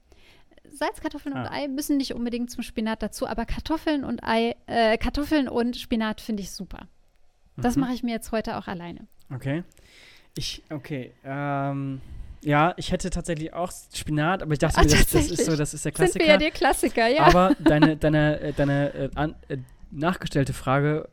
Salzkartoffeln ah. und Ei müssen nicht unbedingt zum Spinat dazu, aber Kartoffeln und Ei, äh, Kartoffeln und Spinat finde ich super. Das mhm. mache ich mir jetzt heute auch alleine. Okay. Ich, okay. Ähm, ja, ich hätte tatsächlich auch Spinat, aber ich dachte Ach, mir, das, das, ist so, das ist der Klassiker. Sind wir ja der Klassiker, ja. Aber [LAUGHS] deine, deine, äh, deine äh, an, äh, nachgestellte Frage,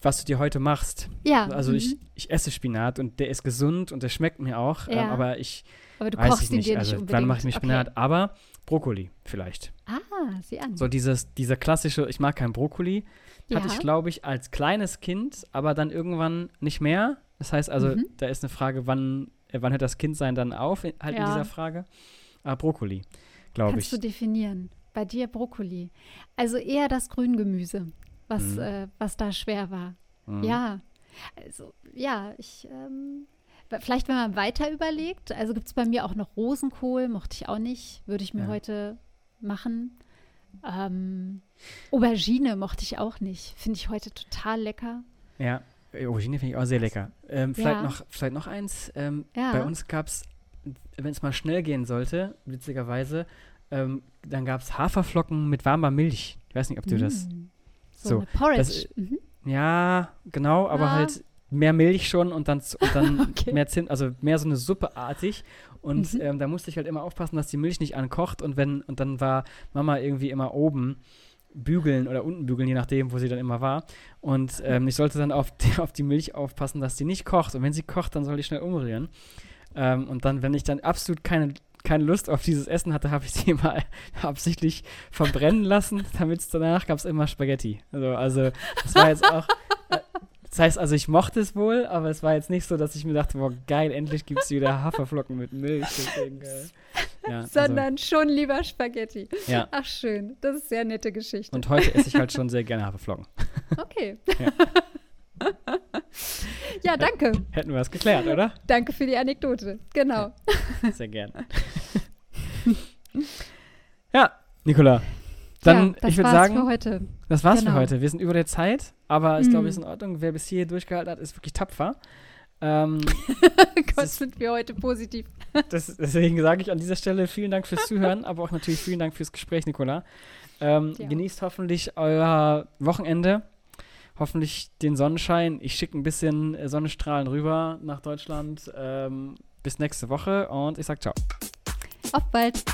was du dir heute machst. Ja. Also mhm. ich, ich esse Spinat und der ist gesund und der schmeckt mir auch, ja. ähm, aber ich aber du weiß kochst ihn nicht. dir also, nicht Wann mache ich mir Spinat? Okay. Aber Brokkoli vielleicht. Ah, sieh an. So dieses, dieser klassische, ich mag kein Brokkoli, ja. hatte ich, glaube ich, als kleines Kind, aber dann irgendwann nicht mehr. Das heißt also, mhm. da ist eine Frage, wann wann hört das Kindsein dann auf, halt ja. in dieser Frage? Ah, Brokkoli, glaube ich. Kannst du definieren. Bei dir Brokkoli. Also eher das Grüngemüse, was, mhm. äh, was da schwer war. Mhm. Ja. Also, ja, ich, ähm, vielleicht, wenn man weiter überlegt, also gibt es bei mir auch noch Rosenkohl, mochte ich auch nicht, würde ich mir ja. heute machen. Ähm, Aubergine mochte ich auch nicht, finde ich heute total lecker. Ja, Aubergine finde ich auch sehr lecker. Ähm, vielleicht, ja. noch, vielleicht noch eins. Ähm, ja. Bei uns gab es, wenn es mal schnell gehen sollte, witzigerweise, ähm, dann gab es Haferflocken mit warmer Milch. Ich weiß nicht, ob du mm. das. So, so Porridge. Das, mhm. Ja, genau, aber ja. halt mehr Milch schon und dann, und dann [LAUGHS] okay. mehr Zimt, also mehr so eine Suppeartig. Und mhm. ähm, da musste ich halt immer aufpassen, dass die Milch nicht ankocht. Und wenn, und dann war Mama irgendwie immer oben bügeln oder unten bügeln, je nachdem, wo sie dann immer war. Und ähm, ich sollte dann auf die, [LAUGHS] auf die Milch aufpassen, dass die nicht kocht. Und wenn sie kocht, dann soll ich schnell umrühren. Ähm, und dann, wenn ich dann absolut keine, keine Lust auf dieses Essen hatte, habe ich sie [LAUGHS] immer absichtlich verbrennen lassen, damit es danach gab es immer Spaghetti. Also, also das war jetzt auch. Das heißt also, ich mochte es wohl, aber es war jetzt nicht so, dass ich mir dachte, boah, geil, endlich gibt es wieder Haferflocken mit Milch. Deswegen, äh, ja, also Sondern also. schon lieber Spaghetti. Ja. Ach, schön. Das ist sehr nette Geschichte. Und heute esse ich halt schon sehr gerne Haferflocken. [LAUGHS] Okay. Ja. [LAUGHS] ja, danke. Hätten wir es geklärt, oder? Danke für die Anekdote. Genau. Ja, sehr gerne. [LAUGHS] ja, Nicola. Dann, ich würde sagen, für heute. Das war's genau. für heute. Wir sind über der Zeit, aber ich glaube, mhm. sind in Ordnung. Wer bis hier durchgehalten hat, ist wirklich tapfer. Ähm, [LAUGHS] Gott, sind wir heute positiv. [LAUGHS] das, deswegen sage ich an dieser Stelle vielen Dank fürs Zuhören, aber auch natürlich vielen Dank fürs Gespräch, Nicola. Ähm, ja. Genießt hoffentlich euer Wochenende. Hoffentlich den Sonnenschein. Ich schicke ein bisschen Sonnenstrahlen rüber nach Deutschland. Ähm, bis nächste Woche und ich sage ciao. Auf bald.